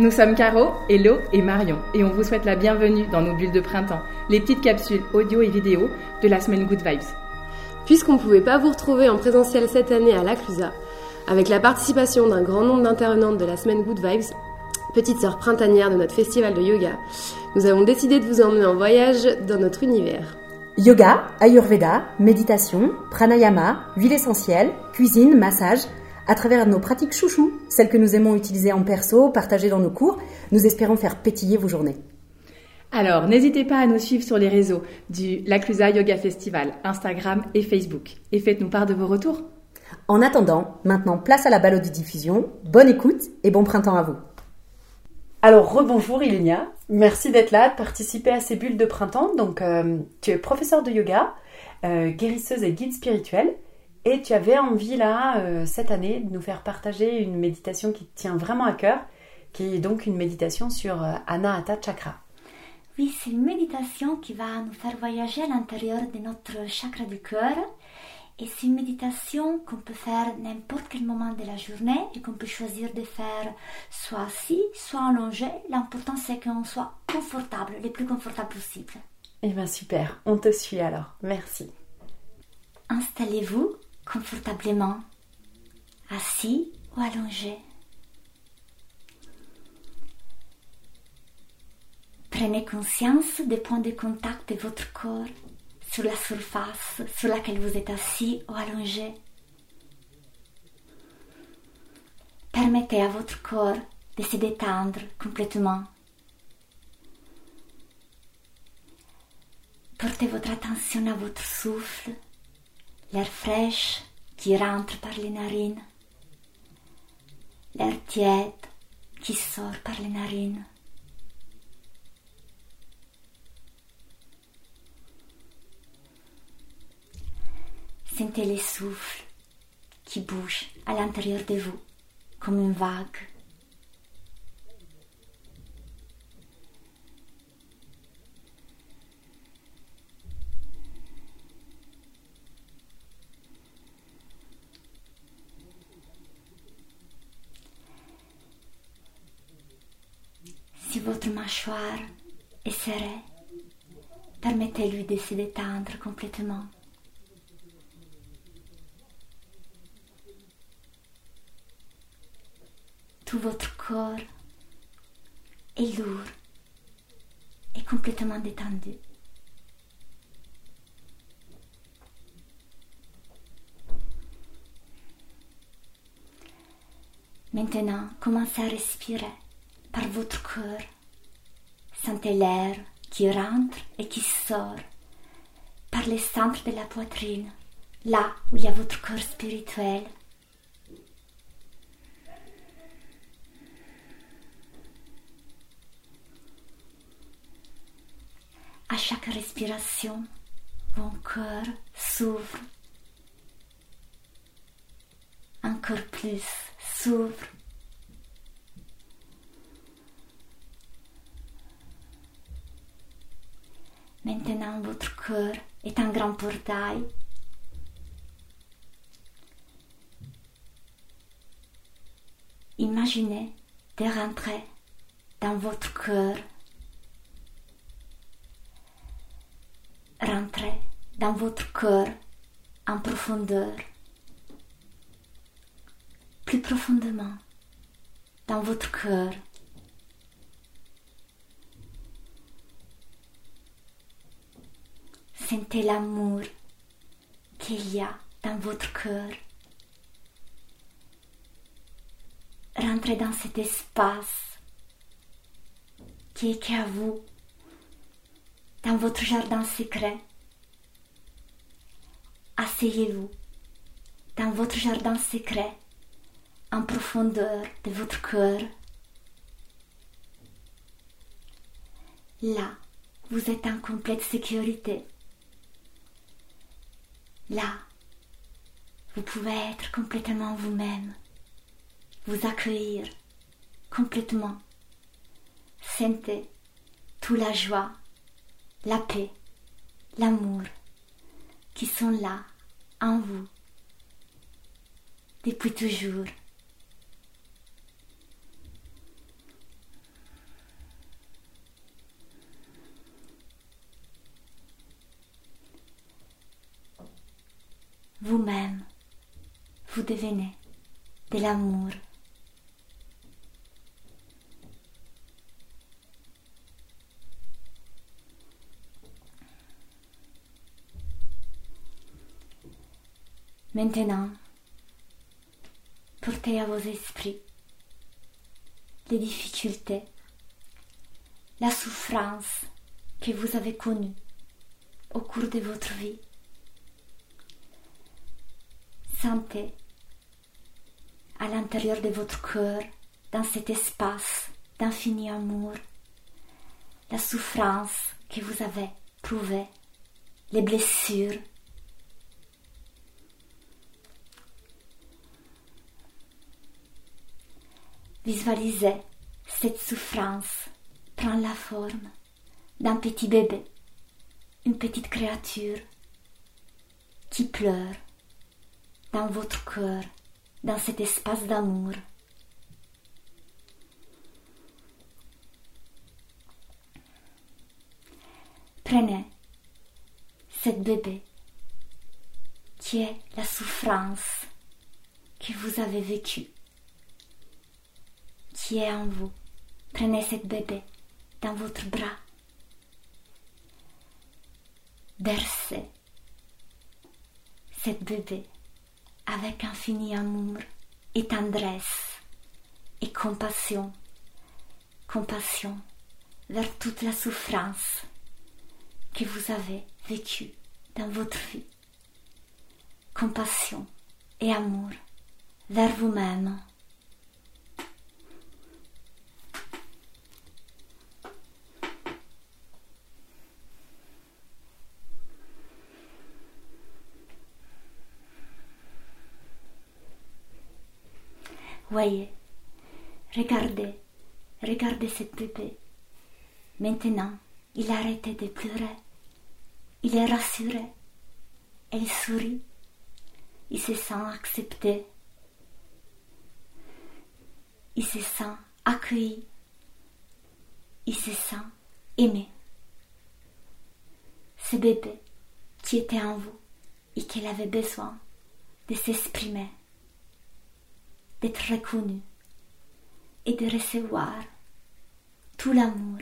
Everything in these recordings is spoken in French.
Nous sommes Caro, Hello et Marion et on vous souhaite la bienvenue dans nos bulles de printemps, les petites capsules audio et vidéo de la semaine Good Vibes. Puisqu'on ne pouvait pas vous retrouver en présentiel cette année à la Clusa, avec la participation d'un grand nombre d'intervenantes de la semaine Good Vibes, petite sœur printanière de notre festival de yoga, nous avons décidé de vous emmener en voyage dans notre univers. Yoga, Ayurveda, méditation, pranayama, huile essentielle, cuisine, massage, à travers nos pratiques chouchou, celles que nous aimons utiliser en perso, partager dans nos cours, nous espérons faire pétiller vos journées. Alors, n'hésitez pas à nous suivre sur les réseaux du L'Aclusa Yoga Festival, Instagram et Facebook. Et faites-nous part de vos retours. En attendant, maintenant place à la diffusion. Bonne écoute et bon printemps à vous. Alors, rebonjour Ilenia. Merci d'être là, de participer à ces bulles de printemps. Donc, euh, tu es professeur de yoga, euh, guérisseuse et guide spirituel. Et tu avais envie là, euh, cette année, de nous faire partager une méditation qui te tient vraiment à cœur, qui est donc une méditation sur euh, Anahata Chakra. Oui, c'est une méditation qui va nous faire voyager à l'intérieur de notre chakra du cœur. Et c'est une méditation qu'on peut faire n'importe quel moment de la journée et qu'on peut choisir de faire soit assis, soit allongé. L'important c'est qu'on soit confortable, le plus confortable possible. Eh bien super, on te suit alors. Merci. Installez-vous confortablement, assis ou allongé. Prenez conscience des points de contact de votre corps sur la surface sur laquelle vous êtes assis ou allongé. Permettez à votre corps de se détendre complètement. Portez votre attention à votre souffle l'air fraîche qui rentre par les narines, l'air tiède qui sort par les narines. Sentez les souffles qui bougent à l'intérieur de vous comme une vague. Votre mâchoire est serrée, permettez-lui de se détendre complètement. Tout votre corps est lourd et complètement détendu. Maintenant, commencez à respirer par votre cœur. Sentez l'air qui rentre et qui sort par les centres de la poitrine, là où il y a votre corps spirituel. À chaque respiration, mon cœur s'ouvre. Encore plus s'ouvre Maintenant, votre cœur est un grand portail. Imaginez de rentrer dans votre cœur. Rentrez dans votre cœur en profondeur. Plus profondément dans votre cœur. Sentez l'amour qu'il y a dans votre cœur. Rentrez dans cet espace qui est qu'à vous, dans votre jardin secret. Asseyez-vous dans votre jardin secret, en profondeur de votre cœur. Là, vous êtes en complète sécurité. Là, vous pouvez être complètement vous-même, vous accueillir complètement. Sentez toute la joie, la paix, l'amour qui sont là en vous depuis toujours. Devenez de l'amour. Maintenant, portez à vos esprits les difficultés, la souffrance que vous avez connue au cours de votre vie. Sentez à l'intérieur de votre cœur, dans cet espace d'infini amour, la souffrance que vous avez trouvée, les blessures, Visualisez cette souffrance prend la forme d'un petit bébé, une petite créature qui pleure dans votre cœur, dans cet espace d'amour. Prenez cette bébé qui est la souffrance que vous avez vécue qui est en vous. Prenez cette bébé dans votre bras. Bercez cette bébé avec infini amour et tendresse et compassion. Compassion vers toute la souffrance que vous avez vécue dans votre vie. Compassion et amour vers vous-même. Voyez, regardez, regardez cette bébé. Maintenant, il a de pleurer. Il est rassuré. Elle sourit. Il se sent accepté. Il se sent accueilli. Il se sent aimé. Ce bébé qui était en vous et qu'il avait besoin de s'exprimer d'être reconnu et de recevoir tout l'amour,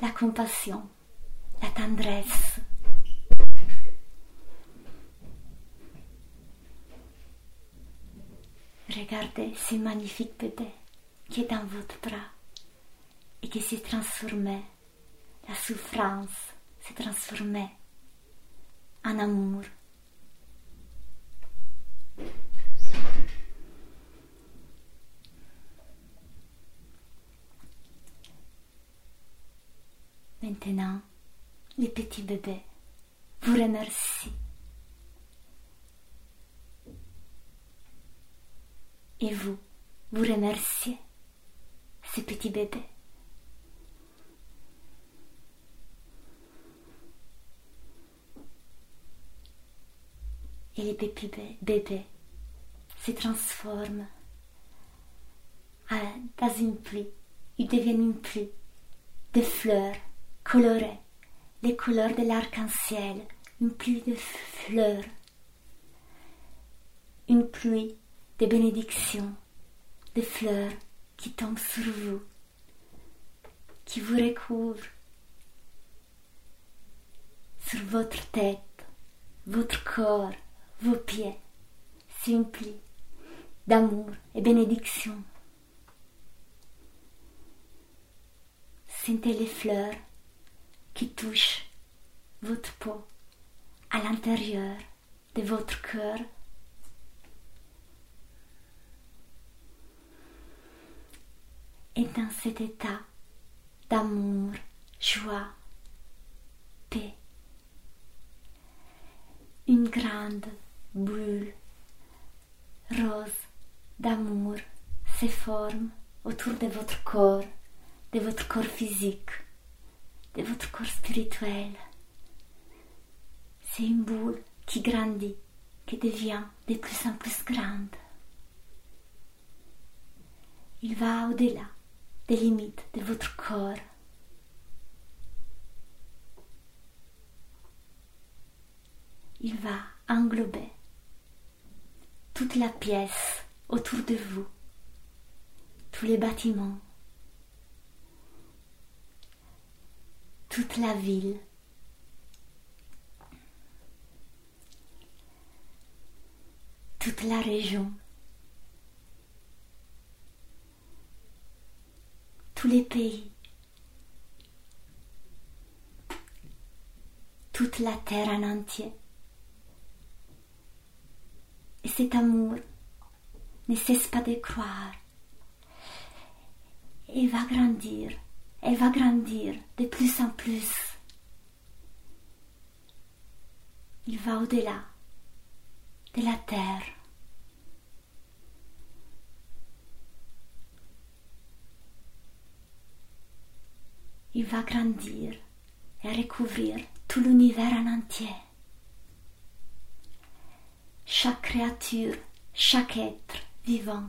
la compassion, la tendresse. Regardez ce magnifique bébé qui est dans votre bras et qui s'est transformé, la souffrance s'est transformée en amour. Maintenant, les petits bébés vous remercient. Et vous, vous remerciez ces petits bébés. Et les petits bébés se transforment dans une pluie. Ils deviennent une pluie de fleurs coloré, les couleurs de l'arc-en-ciel, une pluie de fleurs, une pluie de bénédictions, de fleurs qui tombent sur vous, qui vous recouvrent sur votre tête, votre corps, vos pieds. C'est une pluie d'amour et bénédiction. Sentez les fleurs qui touche votre peau à l'intérieur de votre cœur. Et dans cet état d'amour, joie, paix, une grande bulle rose d'amour se forme autour de votre corps, de votre corps physique de votre corps spirituel. C'est une boule qui grandit, qui devient de plus en plus grande. Il va au-delà des limites de votre corps. Il va englober toute la pièce autour de vous, tous les bâtiments, toute la ville. toute la région, tous les pays, toute la terre en entier. Et cet amour ne cesse pas de croire. Il va grandir, elle va grandir de plus en plus. Il va au-delà de la terre. Il va grandir et recouvrir tout l'univers en entier. Chaque créature, chaque être vivant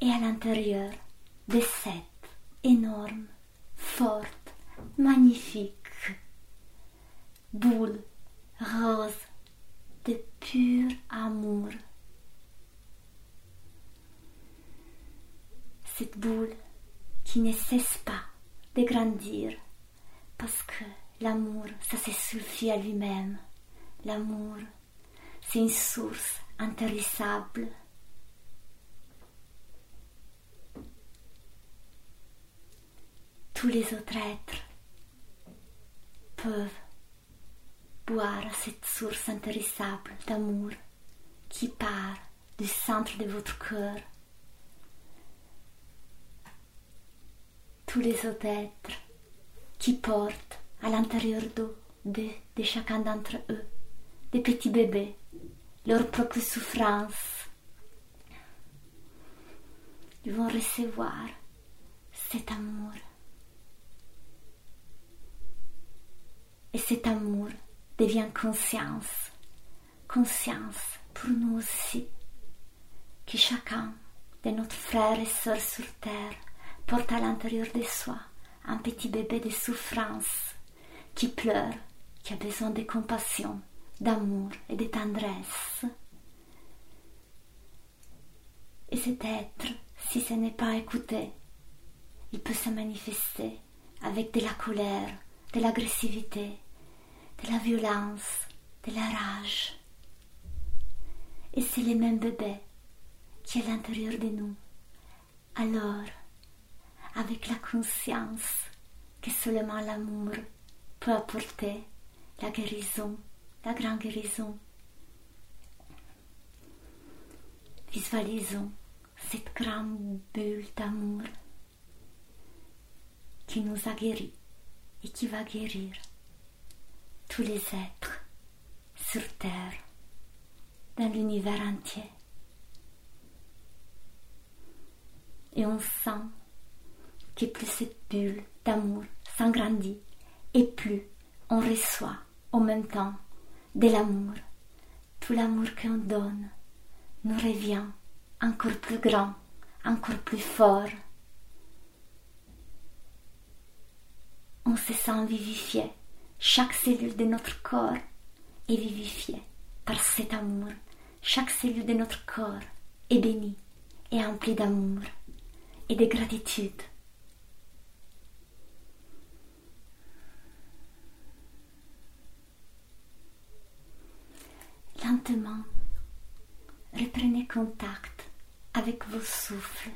est à l'intérieur de cette énorme, forte, magnifique boule rose de pur amour. Cette boule qui ne cesse pas de grandir parce que l'amour, ça se suffit à lui-même. L'amour, c'est une source intarissable. Tous les autres êtres peuvent boire cette source intarissable d'amour qui part du centre de votre cœur. Tous les autres êtres qui portent à l'intérieur d'eux, de, de chacun d'entre eux, des petits bébés, leur propre souffrance. Ils vont recevoir cet amour. Et cet amour devient conscience. Conscience pour nous aussi, que chacun de notre frères et sœurs sur terre porte à l'intérieur de soi un petit bébé de souffrance qui pleure, qui a besoin de compassion, d'amour et de tendresse. Et cet être, si ce n'est pas écouté, il peut se manifester avec de la colère, de l'agressivité, de la violence, de la rage. Et c'est le même bébé qui est à l'intérieur de nous. Alors, avec la conscience que seulement l'amour peut apporter la guérison, la grande guérison, visualisons cette grande bulle d'amour qui nous a guéris et qui va guérir tous les êtres sur Terre, dans l'univers entier. Et on sent que plus cette bulle d'amour s'agrandit et plus on reçoit en même temps de l'amour. Tout l'amour qu'on donne nous revient encore plus grand, encore plus fort. On se sent vivifié chaque cellule de notre corps est vivifiée par cet amour. Chaque cellule de notre corps est bénie et emplie d'amour et de gratitude. Lentement, reprenez contact avec vos souffles,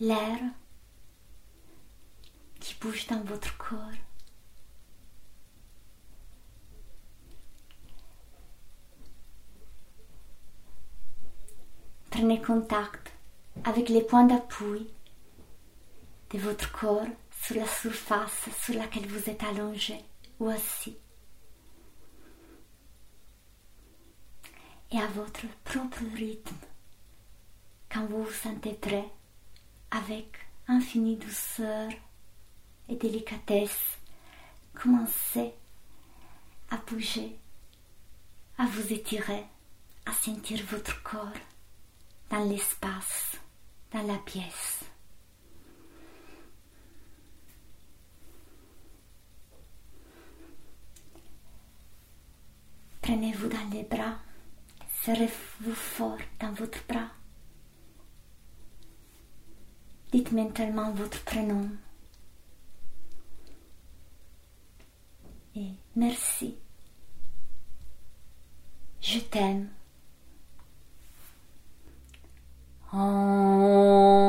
l'air qui bouge dans votre corps. Prenez contact avec les points d'appui de votre corps sur la surface sur laquelle vous êtes allongé ou assis. Et à votre propre rythme, quand vous vous sentez prêt, avec infinie douceur et délicatesse, commencez à bouger, à vous étirer, à sentir votre corps dans l'espace, dans la pièce. Prenez-vous dans les bras, serrez-vous fort dans votre bras. Dites mentalement votre prénom. Et merci. Je t'aime. Oh.